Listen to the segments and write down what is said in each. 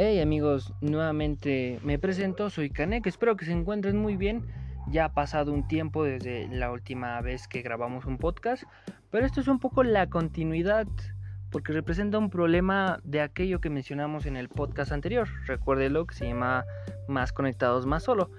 Hey amigos, nuevamente me presento, soy Kanek, espero que se encuentren muy bien. Ya ha pasado un tiempo desde la última vez que grabamos un podcast, pero esto es un poco la continuidad porque representa un problema de aquello que mencionamos en el podcast anterior. Recuérdelo que se llama Más conectados, más solo.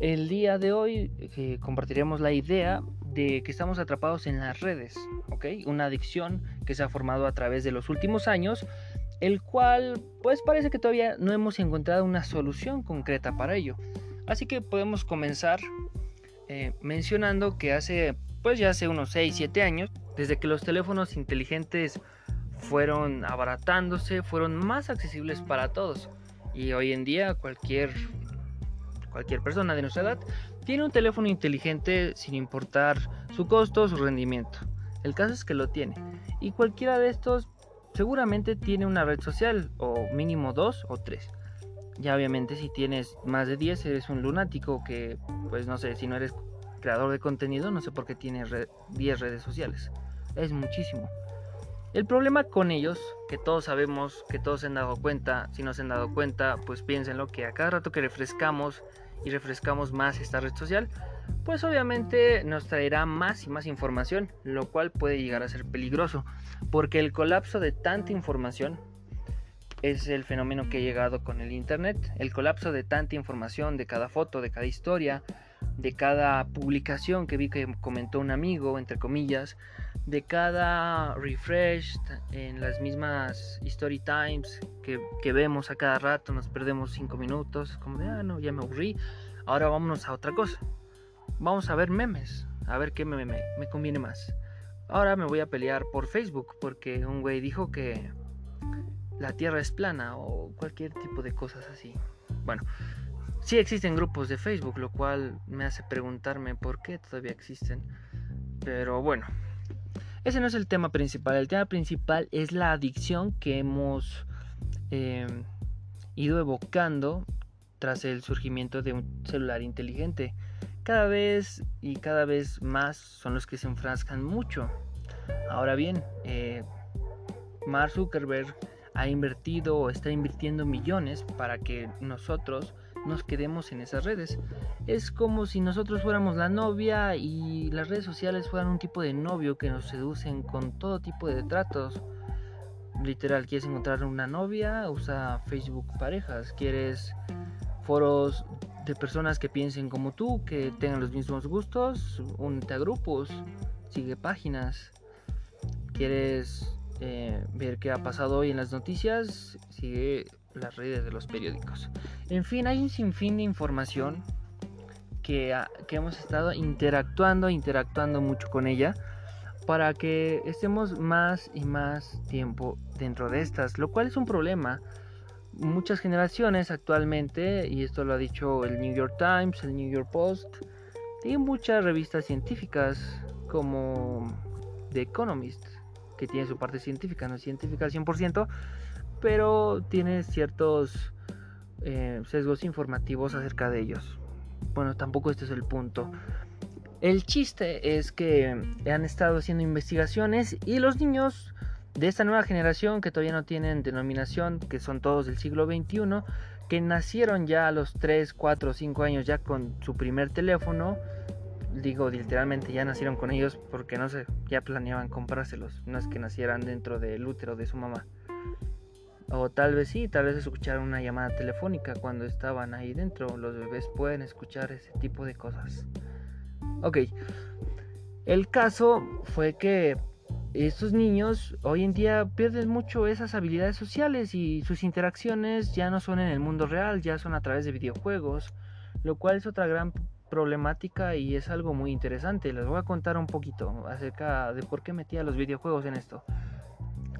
El día de hoy eh, compartiremos la idea de que estamos atrapados en las redes, ¿ok? Una adicción que se ha formado a través de los últimos años el cual pues parece que todavía no hemos encontrado una solución concreta para ello. Así que podemos comenzar eh, mencionando que hace pues ya hace unos 6, 7 años, desde que los teléfonos inteligentes fueron abaratándose, fueron más accesibles para todos. Y hoy en día cualquier, cualquier persona de nuestra edad tiene un teléfono inteligente sin importar su costo o su rendimiento. El caso es que lo tiene. Y cualquiera de estos seguramente tiene una red social o mínimo dos o tres. Ya obviamente si tienes más de 10 eres un lunático que pues no sé, si no eres creador de contenido no sé por qué tienes 10 redes sociales. Es muchísimo. El problema con ellos, que todos sabemos, que todos se han dado cuenta, si no se han dado cuenta, pues piénsenlo que a cada rato que refrescamos y refrescamos más esta red social, pues obviamente nos traerá más y más información, lo cual puede llegar a ser peligroso, porque el colapso de tanta información es el fenómeno que ha llegado con el Internet, el colapso de tanta información, de cada foto, de cada historia, de cada publicación que vi que comentó un amigo, entre comillas, de cada refresh en las mismas story times que, vemos a cada rato, nos perdemos 5 minutos, como de, ah, no, ya me aburrí, ahora vámonos a otra cosa vamos a ver memes, a ver qué meme me, conviene más. Ahora me voy a pelear por Facebook porque un güey dijo que la Tierra es plana o cualquier tipo de cosas así. Bueno, sí existen grupos de Facebook, lo cual me hace preguntarme por qué todavía existen. Pero bueno, ese no es el tema principal. El tema principal es la adicción que hemos eh, ido evocando tras el surgimiento de un celular inteligente cada vez y cada vez más son los que se enfrascan mucho. Ahora bien, eh, Mark Zuckerberg ha invertido o está invirtiendo millones para que nosotros nos quedemos en esas redes. Es como si nosotros fuéramos la novia y las redes sociales fueran un tipo de novio que nos seducen con todo tipo de tratos. Literal, quieres encontrar una novia, usa Facebook parejas, quieres foros de personas que piensen como tú, que tengan los mismos gustos, únete a grupos, sigue páginas. ¿Quieres eh, ver qué ha pasado hoy en las noticias? Sigue las redes de los periódicos. En fin, hay un sinfín de información que, que hemos estado interactuando, interactuando mucho con ella para que estemos más y más tiempo dentro de estas, lo cual es un problema muchas generaciones actualmente, y esto lo ha dicho el New York Times, el New York Post, y muchas revistas científicas como The Economist, que tiene su parte científica, no es científica al 100%, pero tiene ciertos eh, sesgos informativos acerca de ellos. Bueno, tampoco este es el punto. El chiste es que han estado haciendo investigaciones y los niños de esta nueva generación que todavía no tienen denominación, que son todos del siglo XXI, que nacieron ya a los 3, 4, 5 años ya con su primer teléfono, digo literalmente ya nacieron con ellos porque no sé, ya planeaban comprárselos, no es que nacieran dentro del útero de su mamá. O tal vez sí, tal vez escucharon una llamada telefónica cuando estaban ahí dentro. Los bebés pueden escuchar ese tipo de cosas. Ok. El caso fue que estos niños hoy en día pierden mucho esas habilidades sociales y sus interacciones ya no son en el mundo real, ya son a través de videojuegos, lo cual es otra gran problemática y es algo muy interesante. Les voy a contar un poquito acerca de por qué metía los videojuegos en esto.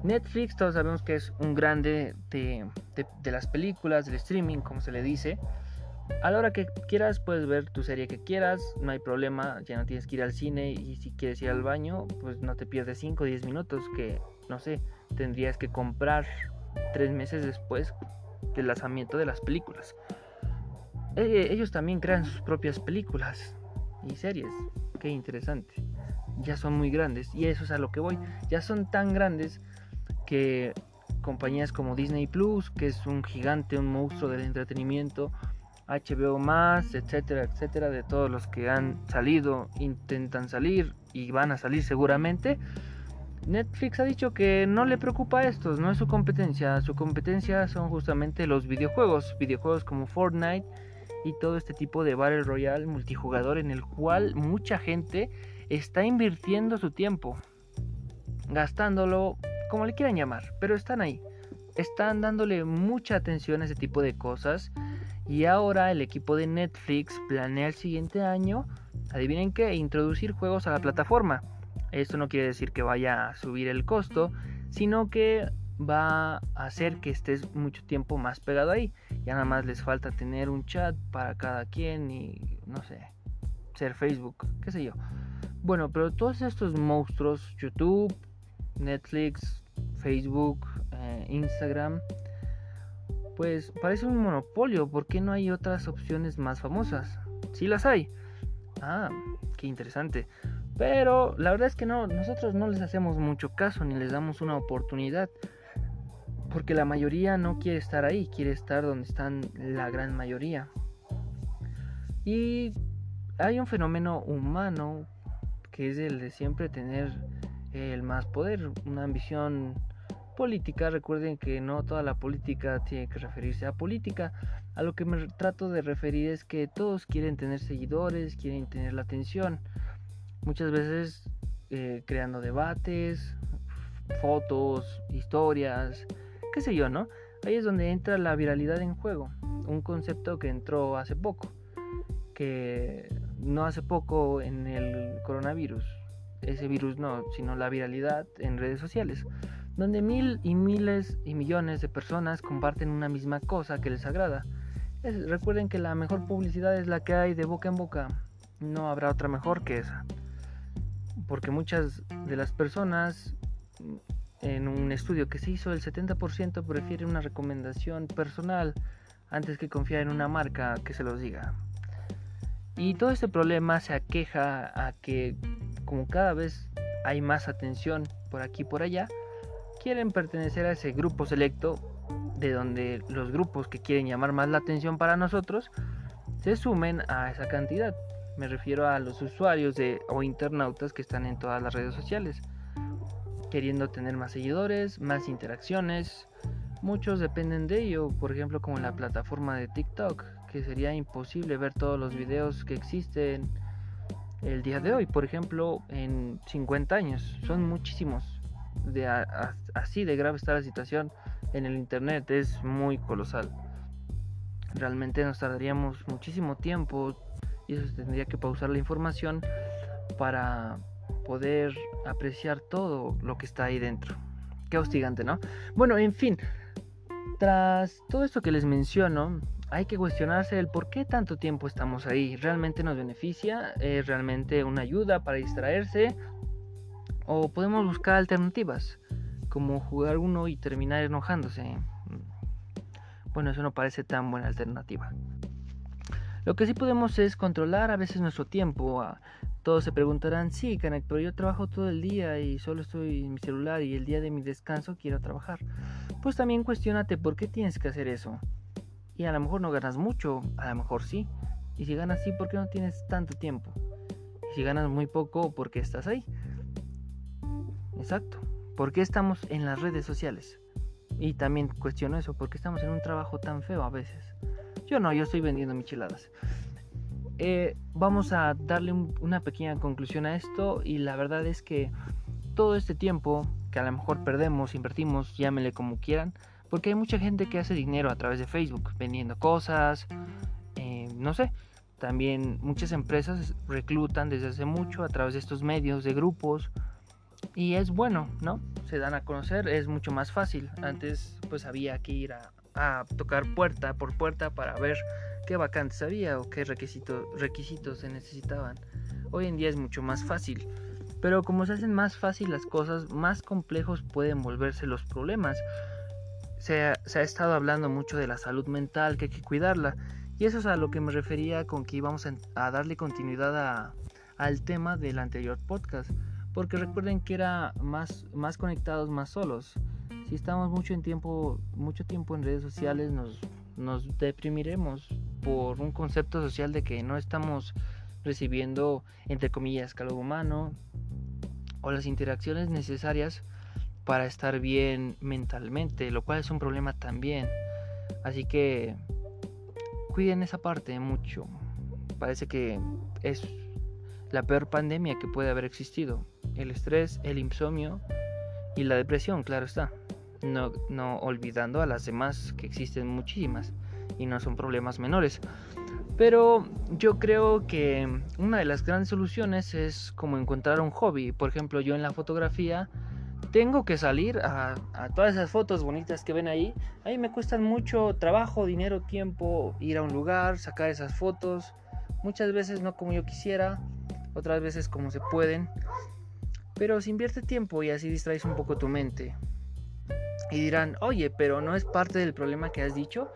Netflix, todos sabemos que es un grande de, las películas, del streaming, como se le dice. A la hora que quieras puedes ver tu serie que quieras, no hay problema, ya no tienes que ir al cine y si quieres ir al baño, pues no te pierdes 5 o 10 minutos que, no sé, tendrías que comprar 3 meses después del lanzamiento de las películas. Eh, ellos también crean sus propias películas y series, qué interesante. Ya son muy grandes y eso es a lo que voy, ya son tan grandes que compañías como Disney Plus, que es un gigante, un monstruo del entretenimiento, HBO más, etcétera, etcétera, de todos los que han salido, intentan salir y van a salir seguramente. Netflix ha dicho que no le preocupa a estos, no es su competencia, su competencia son justamente los videojuegos, videojuegos como Fortnite y todo este tipo de Battle Royale multijugador en el cual mucha gente está invirtiendo su tiempo, gastándolo como le quieran llamar, pero están ahí, están dándole mucha atención a ese tipo de cosas y ahora el equipo de Netflix planea el siguiente año, adivinen qué, introducir juegos a la plataforma. Esto no quiere decir que vaya a subir el costo, sino que va a hacer que estés mucho tiempo más pegado ahí. Ya nada más les falta tener un chat para cada quien y no sé, ser Facebook, qué sé yo. Bueno, pero todos estos monstruos, YouTube, Netflix, Facebook, eh, Instagram, pues parece un monopolio. ¿Por qué no hay otras opciones más famosas? Sí las hay. Ah, qué interesante. Pero la verdad es que no, nosotros no les hacemos mucho caso ni les damos una oportunidad. Porque la mayoría no quiere estar ahí, quiere estar donde están la gran mayoría. Y hay un fenómeno humano que es el de siempre tener el más poder, una ambición política. Recuerden que no toda la política tiene que referirse a política. A lo que me trato de referir es que todos quieren tener seguidores, quieren tener la atención muchas veces eh, creando debates, fotos, historias, qué sé yo, ¿no? Ahí es donde entra la viralidad en juego, un concepto que entró hace poco, que no hace poco en el coronavirus, ese virus no, sino la viralidad en redes sociales, donde mil y miles y millones de personas comparten una misma cosa que les agrada. recuerden que la mejor publicidad es la que hay de boca en boca, no habrá otra mejor que esa porque muchas de las personas en un estudio que se hizo, el 70% prefiere una recomendación personal antes que confiar en una marca que se los diga. Y todo este problema se aqueja a que como cada vez hay más atención por aquí y por allá, quieren pertenecer a ese grupo selecto de donde los grupos que quieren llamar más la atención para nosotros se sumen a esa cantidad. Me refiero a los usuarios de, o internautas que están en todas las redes sociales, queriendo tener más seguidores, más interacciones. Muchos dependen de ello, por ejemplo como la plataforma de TikTok, que sería imposible ver todos los videos que existen el día de hoy, por ejemplo, en 50 años. Son muchísimos. De así de grave está la situación en el internet, es muy colosal. Realmente nos tardaríamos muchísimo tiempo y eso tendría que pausar la información para poder apreciar todo lo que está ahí dentro. Qué hostigante, ¿no? Bueno, en fin, tras todo esto que les menciono, hay que cuestionarse el por qué tanto tiempo estamos ahí. ¿Realmente nos beneficia? ¿Es realmente una ayuda para distraerse? ¿O podemos buscar alternativas? Como jugar uno y terminar enojándose. Bueno, eso no parece tan buena alternativa. Lo que sí podemos es controlar a veces nuestro tiempo. Ah, todos se preguntarán, sí, Canek, pero yo trabajo todo el día y solo estoy en mi celular y el día de mi descanso quiero trabajar. Pues también cuestionate por qué tienes que hacer eso. Y a lo mejor no ganas mucho, a lo mejor sí. Y si ganas sí, ¿por qué no tienes tanto tiempo? Y si ganas muy poco, ¿por qué estás ahí? Exacto. ¿Por qué estamos en las redes sociales? Y también cuestiono eso, ¿por qué estamos en un trabajo tan feo a veces? Yo no, yo estoy vendiendo micheladas. Eh, vamos a darle una pequeña conclusión a esto y la verdad es que todo este tiempo que a lo mejor perdemos, invertimos, llámenle como quieran, porque hay mucha gente que hace dinero a través de Facebook, vendiendo cosas, eh, no sé, también muchas empresas reclutan desde hace mucho a través de estos medios, de grupos, y es bueno, ¿no? Se dan a conocer, es mucho más fácil. Antes pues había que ir a, tocar puerta por puerta para ver qué vacantes había o qué requisitos requisitos se necesitaban. Hoy en día es mucho más fácil, pero como se hacen más fácil las cosas, más complejos pueden volverse los problemas. Se ha, estado hablando mucho de la salud mental, que hay que cuidarla, y eso es a lo que me refería con que íbamos a, darle continuidad al tema del anterior podcast, porque recuerden que era más, más conectados, más solos Si estamos mucho, en tiempo, mucho tiempo en redes sociales nos, nos deprimiremos por un concepto social de que no estamos recibiendo, entre comillas, calor humano o las interacciones necesarias para estar bien mentalmente, lo cual es un problema también. Así que cuiden esa parte mucho. Parece que es la peor pandemia que puede haber existido. El estrés, el insomnio y la depresión, claro está. No, no olvidando a las demás que existen muchísimas y no son problemas menores. Pero yo creo que una de las grandes soluciones es como encontrar un hobby. Por ejemplo, yo en la fotografía tengo que salir a, todas esas fotos bonitas que ven ahí. Ahí me cuestan mucho trabajo, dinero, tiempo, ir a un lugar, sacar esas fotos. Muchas veces no como yo quisiera, otras veces como se pueden. Pero se invierte tiempo y así distraes un poco tu mente. Y dirán, oye, pero no es parte del problema que has dicho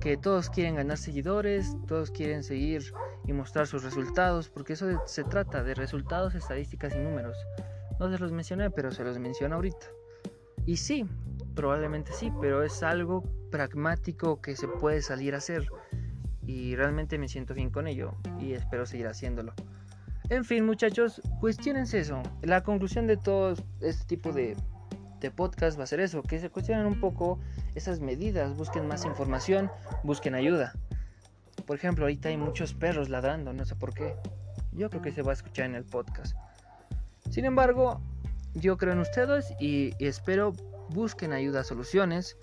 que todos quieren ganar seguidores, todos quieren seguir y mostrar sus resultados, porque eso se trata de resultados, estadísticas y números. No se los mencioné, pero se los menciono ahorita. Y sí, probablemente sí, pero es algo pragmático que se puede salir a hacer. Y realmente me siento bien con ello y espero seguir haciéndolo. En fin, muchachos, cuestionense eso. La conclusión de todo este tipo de este podcast va a ser eso, que se cuestionen un poco esas medidas, busquen más información, busquen ayuda. Por ejemplo, ahorita hay muchos perros ladrando, no sé por qué. Yo creo que se va a escuchar en el podcast. Sin embargo, yo creo en ustedes y, espero busquen ayuda, soluciones.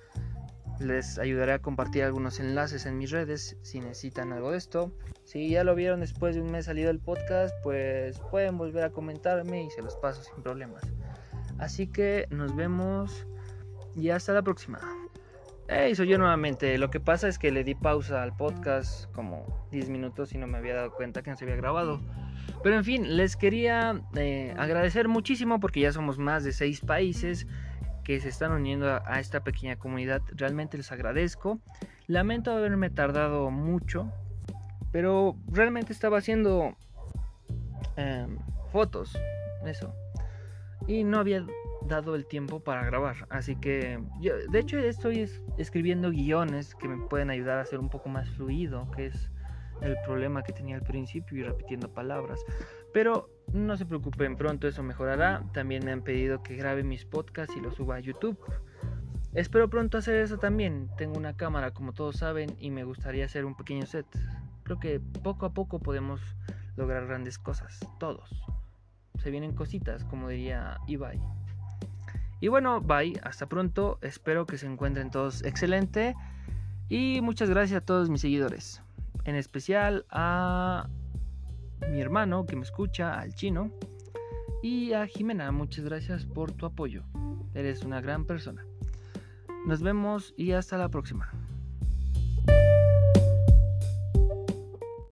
Les ayudaré a compartir algunos enlaces en mis redes si necesitan algo de esto. Si ya lo vieron después de un mes salido el podcast, pues pueden volver a comentarme y se los paso sin problemas. Así que nos vemos y hasta la próxima. Hey, soy yo nuevamente. Lo que pasa es que le di pausa al podcast como 10 minutos y no me había dado cuenta que no se había grabado. Pero en fin, les quería eh, agradecer muchísimo porque ya somos más de 6 países que se están uniendo a, esta pequeña comunidad. Realmente les agradezco. Lamento haberme tardado mucho, pero realmente estaba haciendo em, fotos. Eso y no había dado el tiempo para grabar. Así que yo, de hecho, estoy escribiendo guiones que me pueden ayudar a ser un poco más fluido, que es el problema que tenía al principio y repitiendo palabras. Pero no se preocupen, pronto eso mejorará. También me han pedido que grabe mis podcasts y los suba a YouTube. Espero pronto hacer eso también. Tengo una cámara, como todos saben, y me gustaría hacer un pequeño set. Creo que poco a poco podemos lograr grandes cosas, todos se vienen cositas, como diría Ibai. Y bueno, bye, hasta pronto, espero que se encuentren todos excelente y muchas gracias a todos mis seguidores, en especial a mi hermano que me escucha, al chino, y a Jimena, muchas gracias por tu apoyo, eres una gran persona. Nos vemos y hasta la próxima.